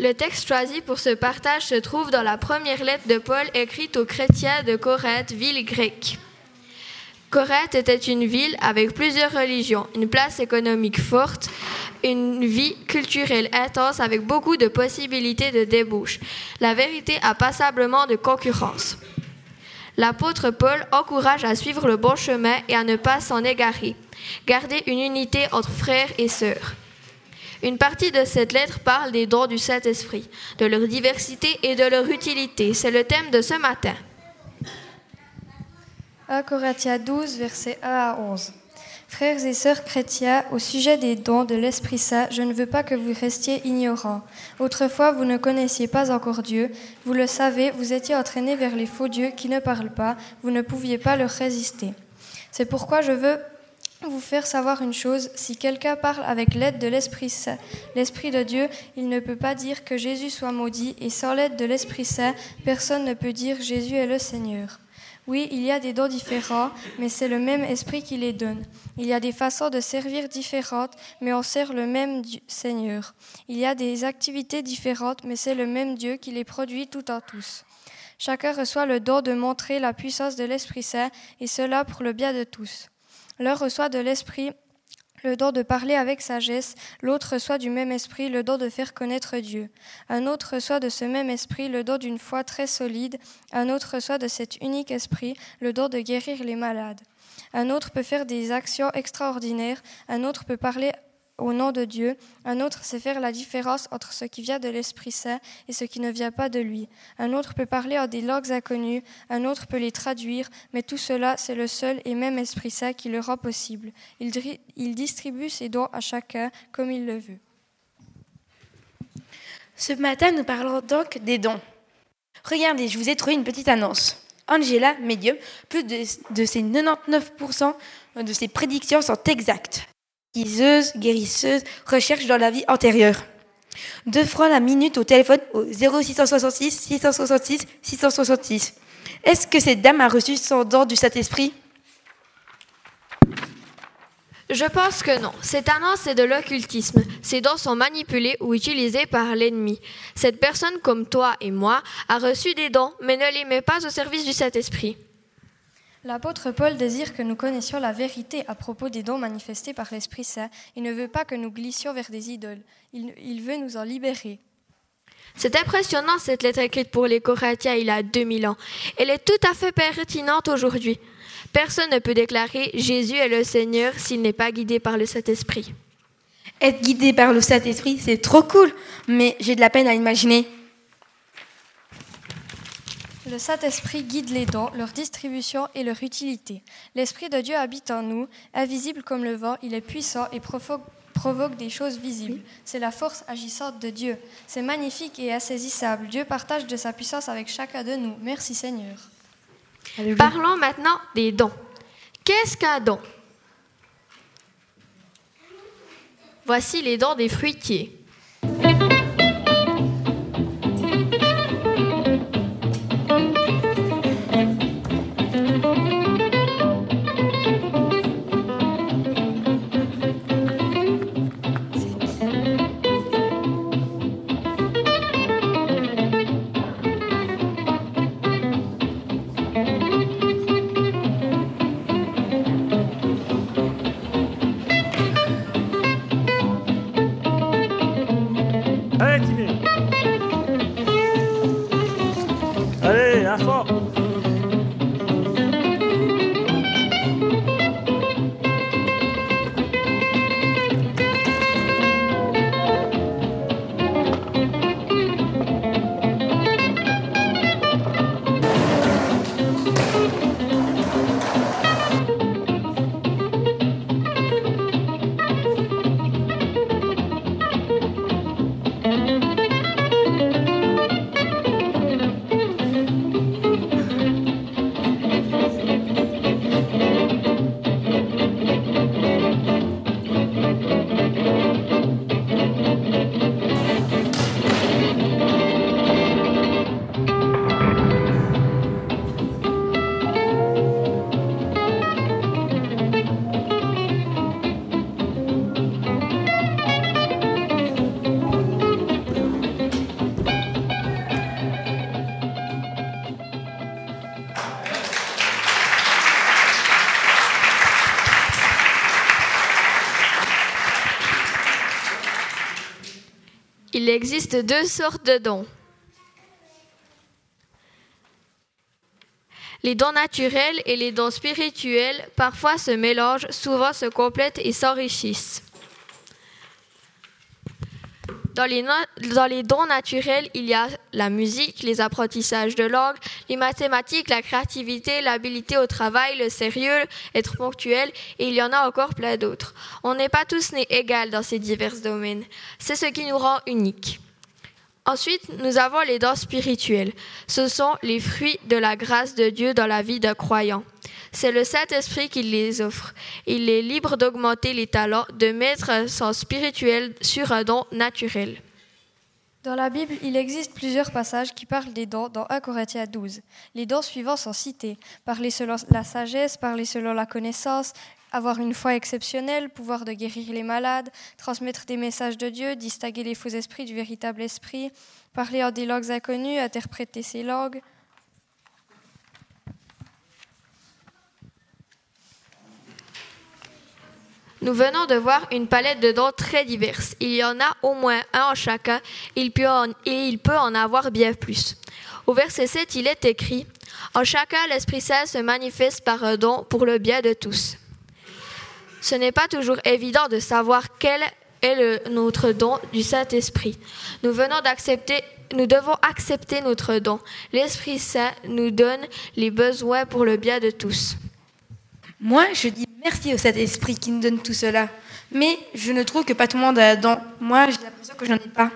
Le texte choisi pour ce partage se trouve dans la première lettre de Paul écrite aux chrétiens de Corinthe, ville grecque. Corinthe était une ville avec plusieurs religions, une place économique forte, une vie culturelle intense avec beaucoup de possibilités de débouche. La vérité a passablement de concurrence. L'apôtre Paul encourage à suivre le bon chemin et à ne pas s'en égarer. Garder une unité entre frères et sœurs. Une partie de cette lettre parle des dons du Saint-Esprit, de leur diversité et de leur utilité. C'est le thème de ce matin. 1 Corinthiens 12, versets 1 à 11. Frères et sœurs chrétiens, au sujet des dons de l'Esprit Saint, je ne veux pas que vous restiez ignorants. Autrefois, vous ne connaissiez pas encore Dieu. Vous le savez, vous étiez entraînés vers les faux dieux qui ne parlent pas. Vous ne pouviez pas leur résister. C'est pourquoi je veux vous faire savoir une chose, si quelqu'un parle avec l'aide de l'Esprit Saint, l'Esprit de Dieu, il ne peut pas dire que Jésus soit maudit, et sans l'aide de l'Esprit Saint, personne ne peut dire Jésus est le Seigneur. Oui, il y a des dons différents, mais c'est le même esprit qui les donne. Il y a des façons de servir différentes, mais on sert le même Seigneur. Il y a des activités différentes, mais c'est le même Dieu qui les produit tout en tous. Chacun reçoit le don de montrer la puissance de l'Esprit Saint, et cela pour le bien de tous. L'un reçoit de l'Esprit le don de parler avec sagesse, l'autre reçoit du même esprit le don de faire connaître Dieu. Un autre reçoit de ce même esprit le don d'une foi très solide, un autre reçoit de cet unique esprit le don de guérir les malades. Un autre peut faire des actions extraordinaires, un autre peut parler au nom de Dieu, un autre sait faire la différence entre ce qui vient de l'Esprit Saint et ce qui ne vient pas de lui. Un autre peut parler en des langues inconnues, un autre peut les traduire, mais tout cela, c'est le seul et même Esprit Saint qui le rend possible. Il, distribue ses dons à chacun comme il le veut. Ce matin, nous parlons donc des dons. Regardez, je vous ai trouvé une petite annonce. Angela, médium, plus de, de ses 99% de ses prédictions sont exactes guérisseuse, guérisseuse, recherche dans la vie antérieure. Deux fois la minute au téléphone au 0666 666 666. Est-ce que cette dame a reçu son don du Saint-Esprit? Je pense que non. Cette annonce est de l'occultisme. Ces dons sont manipulés ou utilisés par l'ennemi. Cette personne, comme toi et moi, a reçu des dons, mais ne les met pas au service du Saint-Esprit. L'apôtre Paul désire que nous connaissions la vérité à propos des dons manifestés par l'Esprit Saint. Il ne veut pas que nous glissions vers des idoles. Il, veut nous en libérer. C'est impressionnant cette lettre écrite pour les Corinthiens il y a 2000 ans. Elle est tout à fait pertinente aujourd'hui. Personne ne peut déclarer Jésus est le Seigneur s'il n'est pas guidé par le Saint-Esprit. Être guidé par le Saint-Esprit, c'est trop cool, mais j'ai de la peine à imaginer. Le Saint-Esprit guide les dons, leur distribution et leur utilité. L'Esprit de Dieu habite en nous, invisible comme le vent, il est puissant et provoque, des choses visibles. C'est la force agissante de Dieu. C'est magnifique et insaisissable. Dieu partage de sa puissance avec chacun de nous. Merci Seigneur. Parlons maintenant des dons. Qu'est-ce qu'un don? Voici les dons des fruitiers. Allez, Timmy. Allez, un fort. Il existe deux sortes de dons. Les dons naturels et les dons spirituels parfois se mélangent, souvent se complètent et s'enrichissent. Dans les, dons naturels, il y a la musique, les apprentissages de langue, les mathématiques, la créativité, l'habilité au travail, le sérieux, être ponctuel, et il y en a encore plein d'autres. On n'est pas tous nés égaux dans ces divers domaines. C'est ce qui nous rend uniques. Ensuite, nous avons les dons spirituels. Ce sont les fruits de la grâce de Dieu dans la vie d'un croyant. C'est le Saint-Esprit qui les offre. Il est libre d'augmenter les talents, de mettre son spirituel sur un don naturel. Dans la Bible, il existe plusieurs passages qui parlent des dons dans 1 Corinthiens 12. Les dons suivants sont cités. Parler selon la sagesse, parler selon la connaissance, avoir une foi exceptionnelle, pouvoir de guérir les malades, transmettre des messages de Dieu, distinguer les faux esprits du véritable esprit, parler en des langues inconnues, interpréter ces langues. Nous venons de voir une palette de dons très diverses. Il y en a au moins un en chacun et il peut en avoir bien plus. Au verset 7, il est écrit En chacun, l'Esprit Saint se manifeste par un don pour le bien de tous. Ce n'est pas toujours évident de savoir quel est notre don du Saint-Esprit. Nous venons d'accepter nous devons accepter notre don. L'Esprit Saint nous donne les besoins pour le bien de tous. Moi, je dis merci au Saint-Esprit qui nous donne tout cela. Mais je ne trouve que pas tout le monde a un don. Moi, j'ai l'impression que j'en ai pas.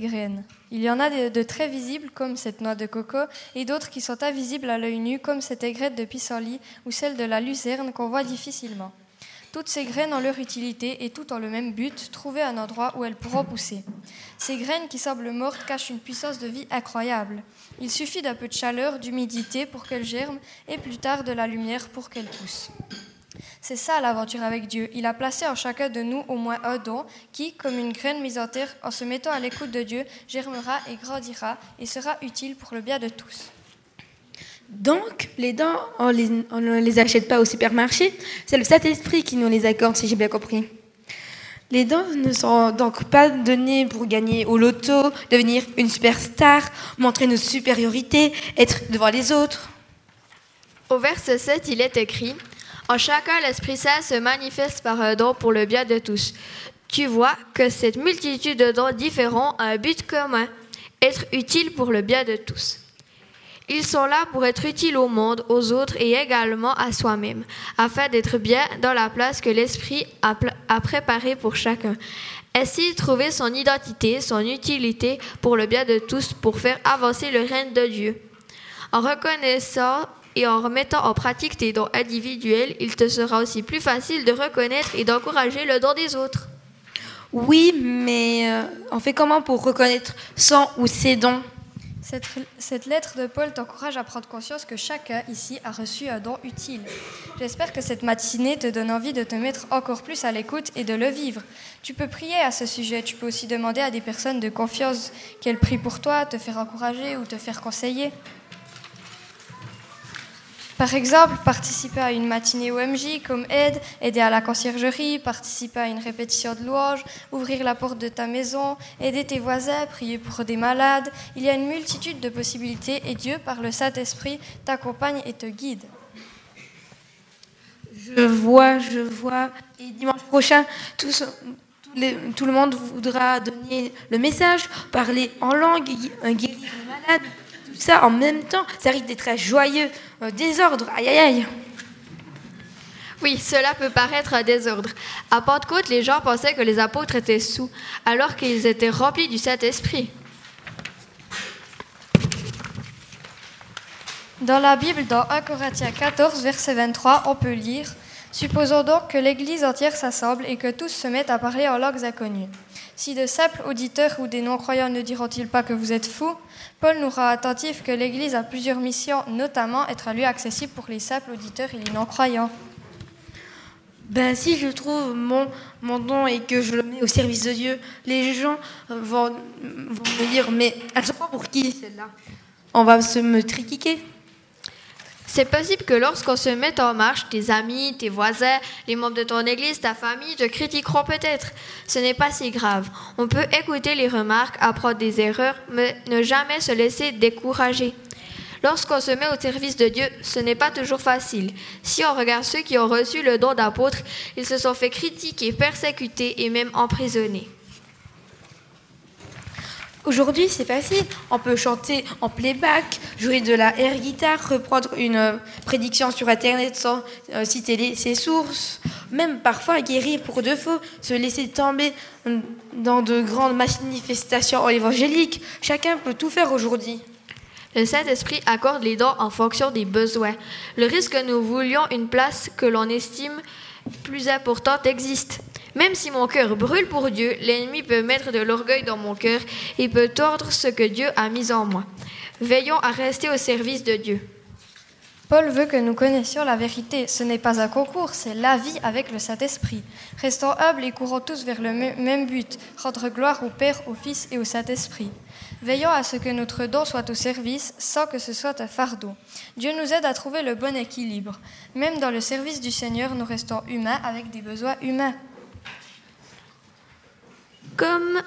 Graines. Il y en a de, très visibles comme cette noix de coco et d'autres qui sont invisibles à l'œil nu comme cette aigrette de pissenlit ou celle de la lucerne qu'on voit difficilement. Toutes ces graines ont leur utilité et toutes ont le même but, trouver un endroit où elles pourront pousser. Ces graines qui semblent mortes cachent une puissance de vie incroyable. Il suffit d'un peu de chaleur, d'humidité pour qu'elles germent et plus tard de la lumière pour qu'elles poussent. C'est ça l'aventure avec Dieu. Il a placé en chacun de nous au moins un don qui, comme une graine mise en terre, en se mettant à l'écoute de Dieu, germera et grandira et sera utile pour le bien de tous. Donc, les dons, on ne les achète pas au supermarché. C'est le Saint-Esprit qui nous les accorde, si j'ai bien compris. Les dons ne sont donc pas donnés pour gagner au loto, devenir une superstar, montrer nos supériorités, être devant les autres. Au verset 7, il est écrit En chacun, l'Esprit Saint se manifeste par un don pour le bien de tous. Tu vois que cette multitude de dons différents a un but commun être utile pour le bien de tous. Ils sont là pour être utiles au monde, aux autres et également à soi-même, afin d'être bien dans la place que l'Esprit a, préparée pour chacun. Ainsi, trouver son identité, son utilité pour le bien de tous, pour faire avancer le règne de Dieu. En reconnaissant et en remettant en pratique tes dons individuels, il te sera aussi plus facile de reconnaître et d'encourager le don des autres. Oui, mais euh, on fait comment pour reconnaître son ou ses dons? Cette, cette, lettre de Paul t'encourage à prendre conscience que chacun ici a reçu un don utile. J'espère que cette matinée te donne envie de te mettre encore plus à l'écoute et de le vivre. Tu peux prier à ce sujet, tu peux aussi demander à des personnes de confiance qu'elles prient pour toi, te faire encourager ou te faire conseiller. Par exemple, participer à une matinée OMJ comme aide, aider à la conciergerie, participer à une répétition de louanges, ouvrir la porte de ta maison, aider tes voisins, prier pour des malades. Il y a une multitude de possibilités et Dieu, par le Saint-Esprit, t'accompagne et te guide. Je vois, je vois. Et dimanche prochain, tout le monde voudra donner le message, parler en langue, guérir les malades ça en même temps, ça risque d'être très joyeux. Euh, désordre, aïe aïe aïe. Oui, cela peut paraître un désordre. À Pentecôte, les gens pensaient que les apôtres étaient sous, alors qu'ils étaient remplis du Saint-Esprit. Dans la Bible, dans 1 Corinthiens 14, verset 23, on peut lire Supposons donc que l'Église entière s'assemble et que tous se mettent à parler en langues inconnues. Si de simples auditeurs ou des non-croyants ne diront-ils pas que vous êtes fous Paul nous rend attentif que l'Église a plusieurs missions, notamment être un lieu accessible pour les simples auditeurs et les non-croyants. Ben, si je trouve mon, mon don et que je le mets au service de Dieu, les gens vont, vont me dire Mais elle se prend pour qui celle-là? On va se me critiquer. C'est possible que lorsqu'on se met en marche, tes amis, tes voisins, les membres de ton église, ta famille te critiqueront peut-être. Ce n'est pas si grave. On peut écouter les remarques, apprendre des erreurs, mais ne jamais se laisser décourager. Lorsqu'on se met au service de Dieu, ce n'est pas toujours facile. Si on regarde ceux qui ont reçu le don d'apôtre, ils se sont fait critiquer, persécuter et même emprisonner. Aujourd'hui, c'est facile. On peut chanter en playback, jouer de la air guitare, reprendre une euh, prédiction sur Internet sans euh, citer ses sources, même parfois guérir pour de faux, se laisser tomber dans de grandes manifestations évangéliques. Chacun peut tout faire aujourd'hui. Le Saint-Esprit accorde les dons en fonction des besoins. Le risque que nous voulions une place que l'on estime plus importante existe. Même si mon cœur brûle pour Dieu, l'ennemi peut mettre de l'orgueil dans mon cœur et peut tordre ce que Dieu a mis en moi. Veillons à rester au service de Dieu. Paul veut que nous connaissions la vérité. Ce n'est pas un concours, c'est la vie avec le Saint-Esprit. Restons humbles et courons tous vers le me- même but, rendre gloire au Père, au Fils et au Saint-Esprit. Veillons à ce que notre don soit au service sans que ce soit un fardeau. Dieu nous aide à trouver le bon équilibre. Même dans le service du Seigneur, nous restons humains avec des besoins humains. Comme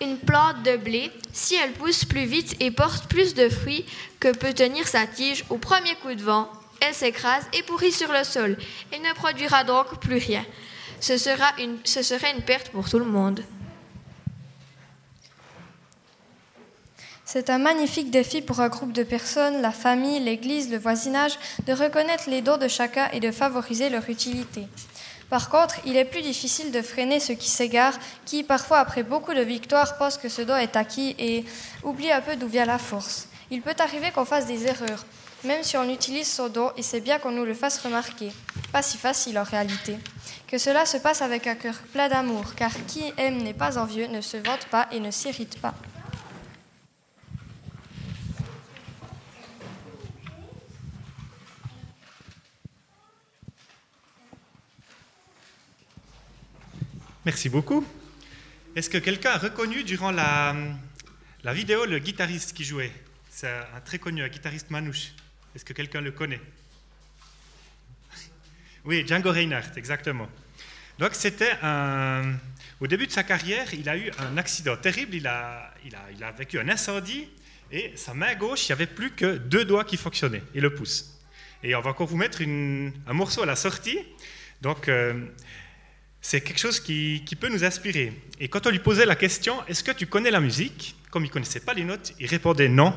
une plante de blé, si elle pousse plus vite et porte plus de fruits que peut tenir sa tige, au premier coup de vent, elle s'écrase et pourrit sur le sol et ne produira donc plus rien. Ce, sera une, ce serait une perte pour tout le monde. C'est un magnifique défi pour un groupe de personnes, la famille, l'Église, le voisinage, de reconnaître les dons de chacun et de favoriser leur utilité. Par contre, il est plus difficile de freiner ceux qui s'égarent, qui, parfois après beaucoup de victoires, pensent que ce don est acquis et oublient un peu d'où vient la force. Il peut arriver qu'on fasse des erreurs, même si on utilise son don et c'est bien qu'on nous le fasse remarquer. Pas si facile en réalité. Que cela se passe avec un cœur plein d'amour, car qui aime n'est pas envieux, ne se vante pas et ne s'irrite pas. Merci beaucoup. Est-ce que quelqu'un a reconnu durant la, vidéo le guitariste qui jouait? C'est un très connu, un guitariste manouche. Est-ce que quelqu'un le connaît? Oui, Django Reinhardt, exactement. Donc c'était un... Au début de sa carrière, il a eu un accident terrible, il a, il a, il a vécu un incendie et sa main gauche, il n'y avait plus que deux doigts qui fonctionnaient et le pouce. Et on va encore vous mettre un morceau à la sortie. Donc euh, c'est quelque chose qui, peut nous inspirer. Et quand on lui posait la question, est-ce que tu connais la musique? Comme il ne connaissait pas les notes, il répondait non,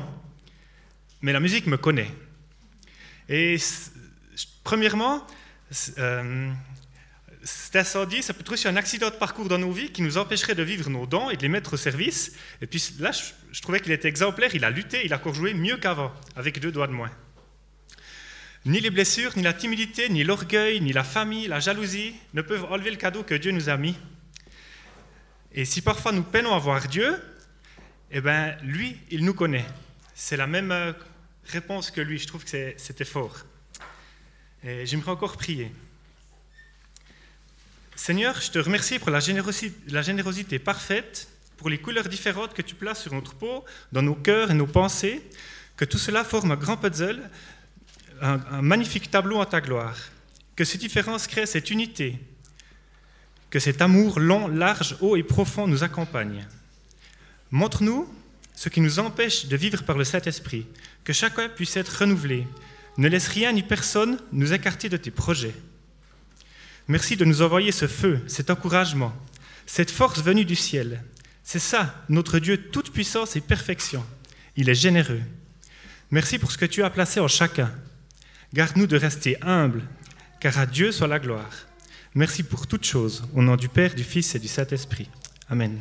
mais la musique me connaît. Et premièrement, euh, cet incendie, ça peut être aussi un accident de parcours dans nos vies qui nous empêcherait de vivre nos dons et de les mettre au service. Et puis là, je, je trouvais qu'il était exemplaire, il a lutté, il a encore joué mieux qu'avant, avec deux doigts de moins. Ni les blessures, ni la timidité, ni l'orgueil, ni la famille, la jalousie ne peuvent enlever le cadeau que Dieu nous a mis. Et si parfois nous peinons à voir Dieu, eh ben, lui, il nous connaît. C'est la même euh, réponse que lui. Je trouve que c'était fort. Et j'aimerais encore prier. Seigneur, je te remercie pour la générosité, la générosité parfaite, pour les couleurs différentes que tu places sur notre peau, dans nos cœurs et nos pensées, que tout cela forme un grand puzzle un, magnifique tableau en ta gloire. Que ces différences créent cette unité. Que cet amour long, large, haut et profond nous accompagne. Montre-nous ce qui nous empêche de vivre par le Saint-Esprit. Que chacun puisse être renouvelé. Ne laisse rien ni personne nous écarter de tes projets. Merci de nous envoyer ce feu, cet encouragement, cette force venue du ciel. C'est ça, notre Dieu, toute puissance et perfection. Il est généreux. Merci pour ce que tu as placé en chacun. Garde-nous de rester humbles, car à Dieu soit la gloire. Merci pour toutes choses, au nom du Père, du Fils et du Saint-Esprit. Amen.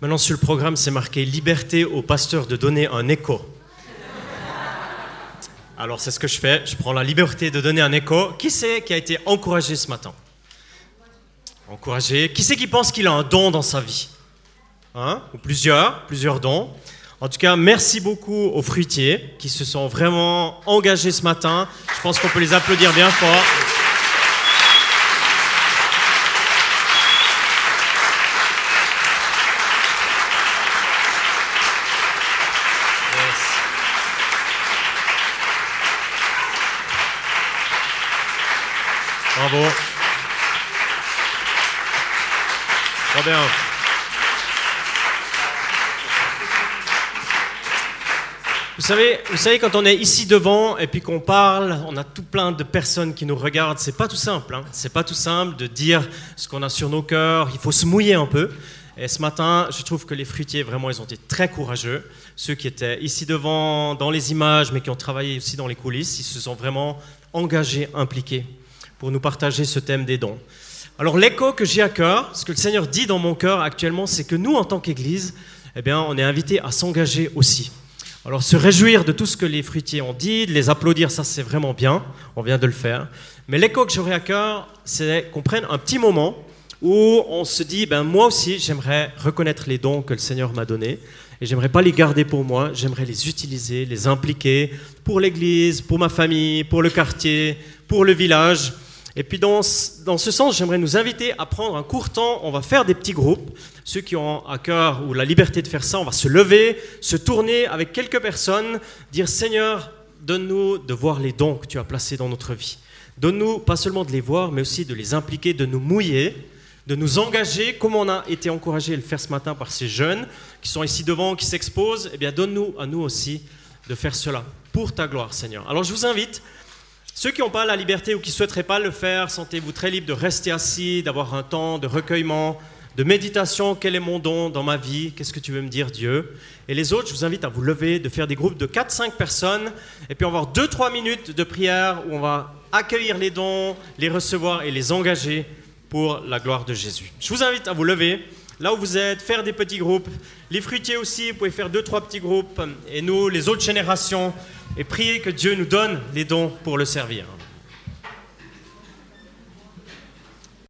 Maintenant, sur le programme, c'est marqué Liberté au pasteur de donner un écho. Alors, c'est ce que je fais. Je prends la liberté de donner un écho. Qui c'est qui a été encouragé ce matin? Encouragé. Qui c'est qui pense qu'il a un don dans sa vie hein Ou plusieurs, plusieurs dons. En tout cas, merci beaucoup aux fruitiers qui se sont vraiment engagés ce matin. Je pense qu'on peut les applaudir bien fort. Bravo. Vous savez, vous savez, quand on est ici devant et puis qu'on parle, on a tout plein de personnes qui nous regardent. C'est pas tout simple. Hein. C'est pas tout simple de dire ce qu'on a sur nos cœurs. Il faut se mouiller un peu. Et ce matin, je trouve que les fruitiers, vraiment, ils ont été très courageux. Ceux qui étaient ici devant, dans les images, mais qui ont travaillé aussi dans les coulisses, ils se sont vraiment engagés, impliqués pour nous partager ce thème des dons. Alors l'écho que j'ai à cœur, ce que le Seigneur dit dans mon cœur actuellement, c'est que nous, en tant qu'Église, eh bien, on est invités à s'engager aussi. Alors se réjouir de tout ce que les fruitiers ont dit, de les applaudir, ça c'est vraiment bien, on vient de le faire. Mais l'écho que j'aurais à cœur, c'est qu'on prenne un petit moment où on se dit, ben moi aussi j'aimerais reconnaître les dons que le Seigneur m'a donnés, et j'aimerais pas les garder pour moi, j'aimerais les utiliser, les impliquer pour l'Église, pour ma famille, pour le quartier, pour le village. Et puis dans, dans ce sens, j'aimerais nous inviter à prendre un court temps. On va faire des petits groupes. Ceux qui ont à cœur ou la liberté de faire ça, on va se lever, se tourner avec quelques personnes, dire Seigneur, donne-nous de voir les dons que tu as placés dans notre vie. Donne-nous pas seulement de les voir, mais aussi de les impliquer, de nous mouiller, de nous engager, comme on a été encouragé à le faire ce matin par ces jeunes qui sont ici devant, qui s'exposent. Eh bien, donne-nous à nous aussi de faire cela pour ta gloire, Seigneur. Alors, je vous invite ceux qui n'ont pas la liberté ou qui ne souhaiteraient pas le faire, sentez-vous très libre de rester assis, d'avoir un temps de recueillement, de méditation. Quel est mon don dans ma vie? Qu'est-ce que tu veux me dire, Dieu? Et les autres, je vous invite à vous lever, de faire des groupes de 4-5 personnes, et puis on va avoir 2-3 minutes de prière où on va accueillir les dons, les recevoir et les engager pour la gloire de Jésus. Je vous invite à vous lever là où vous êtes, faire des petits groupes. Les fruitiers aussi, vous pouvez faire deux, trois petits groupes. Et nous, les autres générations, et prier que Dieu nous donne les dons pour le servir.